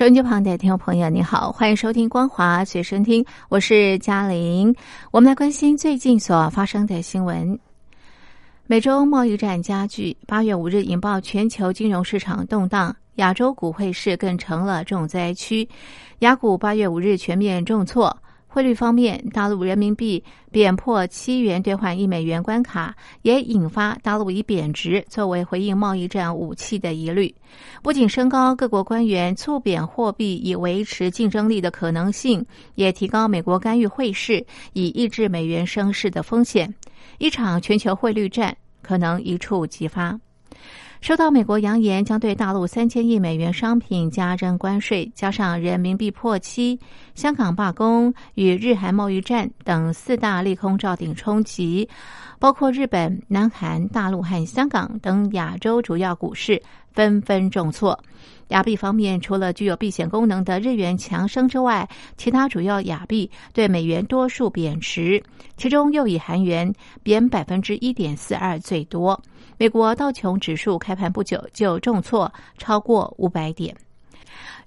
收音机旁的听众朋友，你好，欢迎收听光华随身听，我是嘉玲。我们来关心最近所发生的新闻。美洲贸易战加剧，八月五日引爆全球金融市场动荡，亚洲股汇市更成了重灾区。雅股八月五日全面重挫。汇率方面，大陆人民币贬破七元兑换一美元关卡，也引发大陆以贬值作为回应贸易战武器的疑虑。不仅升高各国官员促贬货币以维持竞争力的可能性，也提高美国干预汇市以抑制美元升势的风险。一场全球汇率战可能一触即发。受到美国扬言将对大陆三千亿美元商品加征关税，加上人民币破七、香港罢工与日韩贸易战等四大利空照顶冲击，包括日本、南韩、大陆和香港等亚洲主要股市纷纷重挫。亚币方面，除了具有避险功能的日元强升之外，其他主要亚币对美元多数贬值，其中又以韩元贬百分之一点四二最多。美国道琼指数开盘不久就重挫超过五百点，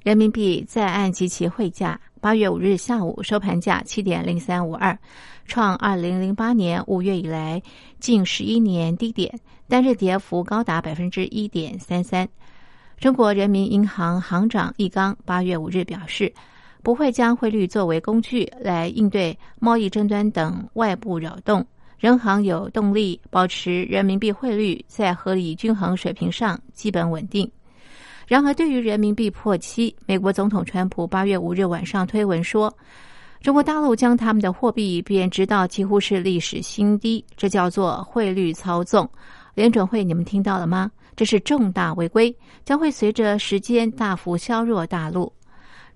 人民币在岸及其汇价，八月五日下午收盘价七点零三五二，创二零零八年五月以来近十一年低点，单日跌幅高达百分之一点三三。中国人民银行行长易纲八月五日表示，不会将汇率作为工具来应对贸易争端等外部扰动。人行有动力保持人民币汇率在合理均衡水平上基本稳定。然而，对于人民币破七，美国总统川普八月五日晚上推文说，中国大陆将他们的货币贬值到几乎是历史新低，这叫做汇率操纵。联准会，你们听到了吗？这是重大违规，将会随着时间大幅削弱大陆。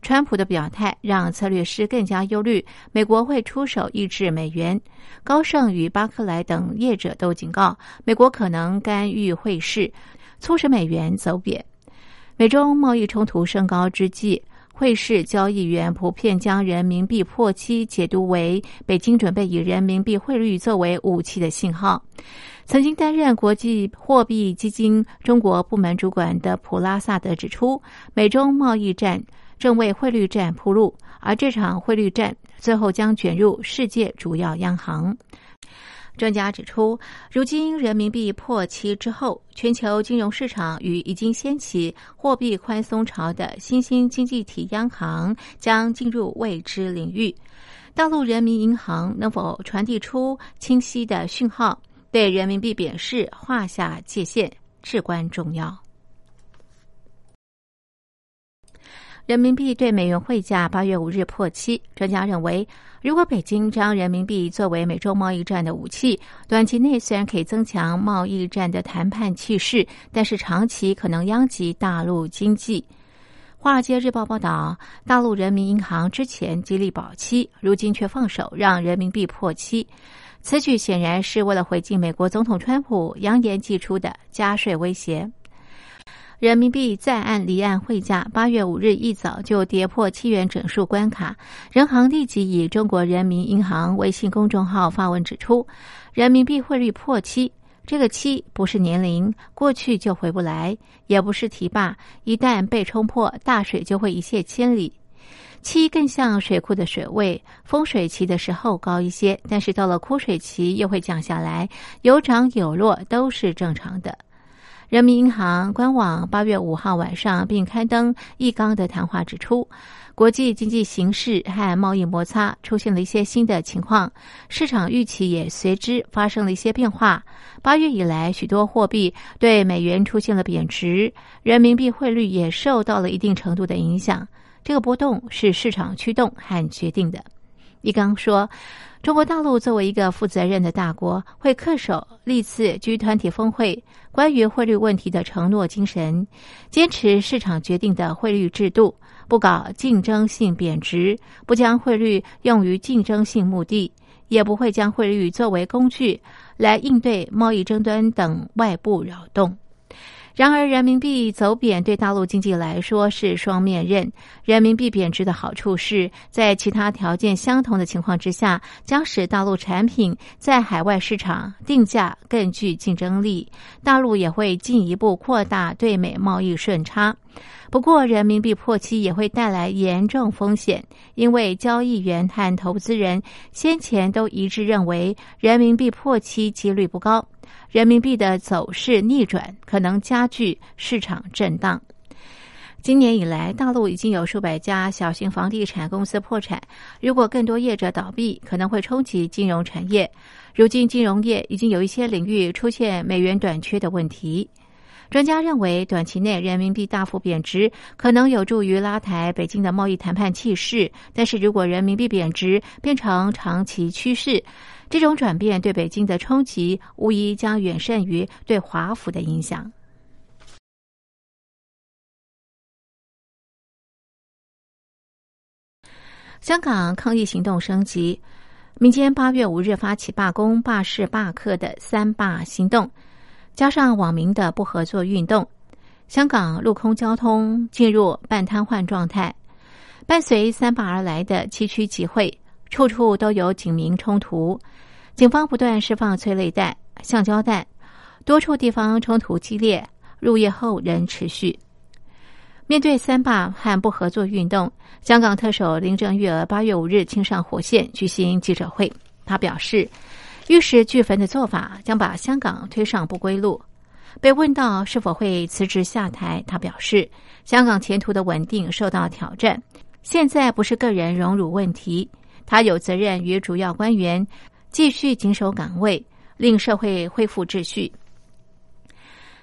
川普的表态让策略师更加忧虑，美国会出手抑制美元。高盛与巴克莱等业者都警告，美国可能干预汇市，促使美元走贬。美中贸易冲突升高之际，汇市交易员普遍将人民币破七解读为北京准备以人民币汇率作为武器的信号。曾经担任国际货币基金中国部门主管的普拉萨德指出，美中贸易战。正为汇率战铺路，而这场汇率战最后将卷入世界主要央行。专家指出，如今人民币破七之后，全球金融市场与已经掀起货币宽松潮的新兴经济体央行将进入未知领域。大陆人民银行能否传递出清晰的讯号，对人民币贬势画下界限至关重要。人民币对美元汇价八月五日破七。专家认为，如果北京将人民币作为美洲贸易战的武器，短期内虽然可以增强贸易战的谈判气势，但是长期可能殃及大陆经济。华尔街日报报道，大陆人民银行之前极力保七，如今却放手让人民币破七，此举显然是为了回敬美国总统川普扬言寄出的加税威胁。人民币在岸离岸汇价八月五日一早就跌破七元整数关卡，人行立即以中国人民银行微信公众号发文指出，人民币汇率破七，这个七不是年龄，过去就回不来，也不是堤坝，一旦被冲破，大水就会一泻千里。七更像水库的水位，丰水期的时候高一些，但是到了枯水期又会降下来，有涨有落都是正常的。人民银行官网八月五号晚上并刊登易纲的谈话，指出，国际经济形势和贸易摩擦出现了一些新的情况，市场预期也随之发生了一些变化。八月以来，许多货币对美元出现了贬值，人民币汇率也受到了一定程度的影响。这个波动是市场驱动和决定的。易纲说。中国大陆作为一个负责任的大国，会恪守历次 G 团体峰会关于汇率问题的承诺精神，坚持市场决定的汇率制度，不搞竞争性贬值，不将汇率用于竞争性目的，也不会将汇率作为工具来应对贸易争端等外部扰动。然而，人民币走贬对大陆经济来说是双面刃。人民币贬值的好处是在其他条件相同的情况之下，将使大陆产品在海外市场定价更具竞争力，大陆也会进一步扩大对美贸易顺差。不过，人民币破七也会带来严重风险，因为交易员和投资人先前都一致认为人民币破七几率不高。人民币的走势逆转可能加剧市场震荡。今年以来，大陆已经有数百家小型房地产公司破产。如果更多业者倒闭，可能会冲击金融产业。如今，金融业已经有一些领域出现美元短缺的问题。专家认为，短期内人民币大幅贬值可能有助于拉抬北京的贸易谈判气势。但是如果人民币贬值变成长期趋势，这种转变对北京的冲击无疑将远胜于对华府的影响。香港抗议行动升级，民间八月五日发起罢工、罢市、罢课的“三罢”行动，加上网民的不合作运动，香港陆空交通进入半瘫痪状态。伴随“三罢”而来的七区集会，处处都有警民冲突。警方不断释放催泪弹、橡胶弹，多处地方冲突激烈，入夜后仍持续。面对三罢和不合作运动，香港特首林郑月娥八月五日亲上火线举行记者会，他表示，玉石俱焚的做法将把香港推上不归路。被问到是否会辞职下台，他表示，香港前途的稳定受到挑战，现在不是个人荣辱问题，他有责任与主要官员。继续紧守岗位，令社会恢复秩序。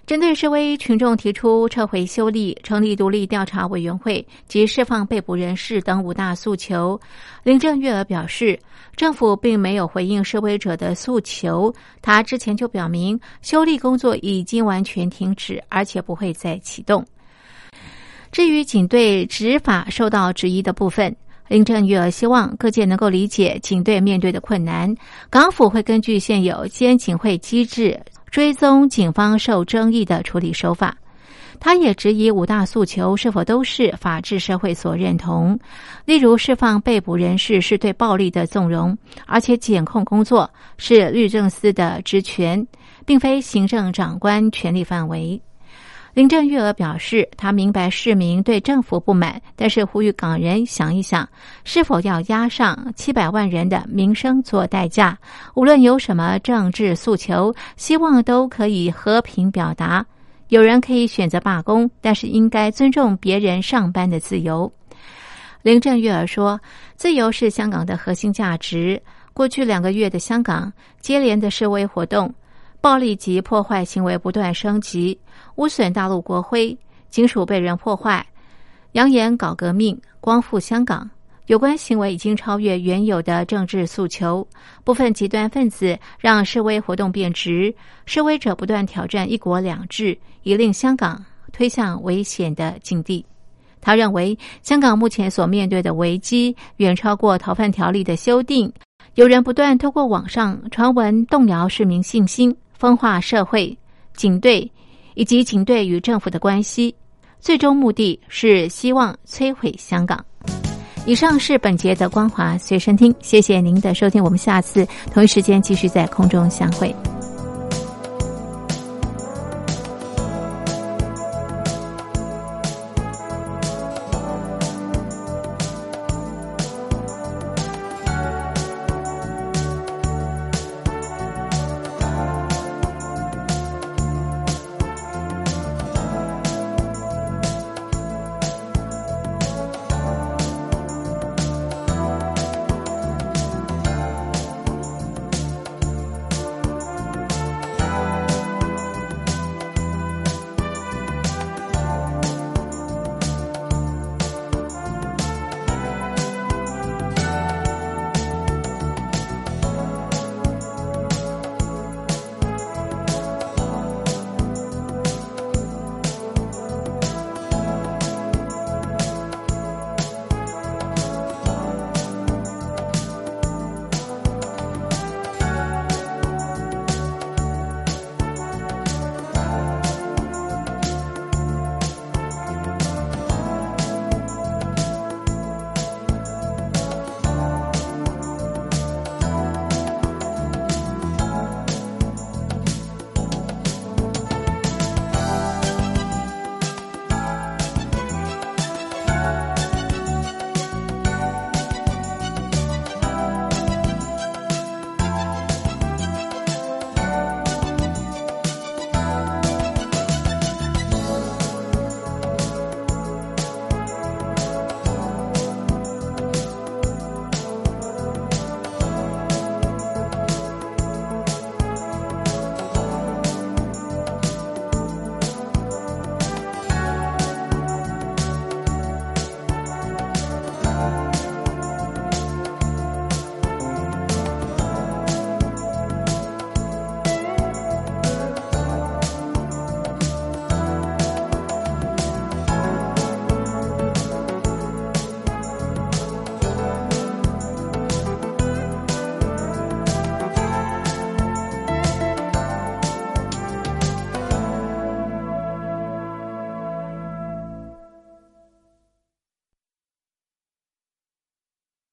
针对示威群众提出撤回修例、成立独立调查委员会及释放被捕人士等五大诉求，林郑月娥表示，政府并没有回应示威者的诉求。他之前就表明，修例工作已经完全停止，而且不会再启动。至于警队执法受到质疑的部分。林郑月娥希望各界能够理解警队面对的困难，港府会根据现有监警会机制追踪警方受争议的处理手法。他也质疑五大诉求是否都是法治社会所认同，例如释放被捕人士是对暴力的纵容，而且检控工作是律政司的职权，并非行政长官权力范围。林郑月娥表示，她明白市民对政府不满，但是呼吁港人想一想，是否要押上七百万人的民生做代价？无论有什么政治诉求，希望都可以和平表达。有人可以选择罢工，但是应该尊重别人上班的自由。林郑月娥说：“自由是香港的核心价值。过去两个月的香港，接连的示威活动。”暴力及破坏行为不断升级，污损大陆国徽，金属被人破坏，扬言搞革命，光复香港。有关行为已经超越原有的政治诉求。部分极端分子让示威活动变质，示威者不断挑战“一国两制”，已令香港推向危险的境地。他认为，香港目前所面对的危机远超过逃犯条例的修订。有人不断透过网上传闻动摇市民信心。分化社会、警队以及警队与政府的关系，最终目的是希望摧毁香港。以上是本节的光华随身听，谢谢您的收听，我们下次同一时间继续在空中相会。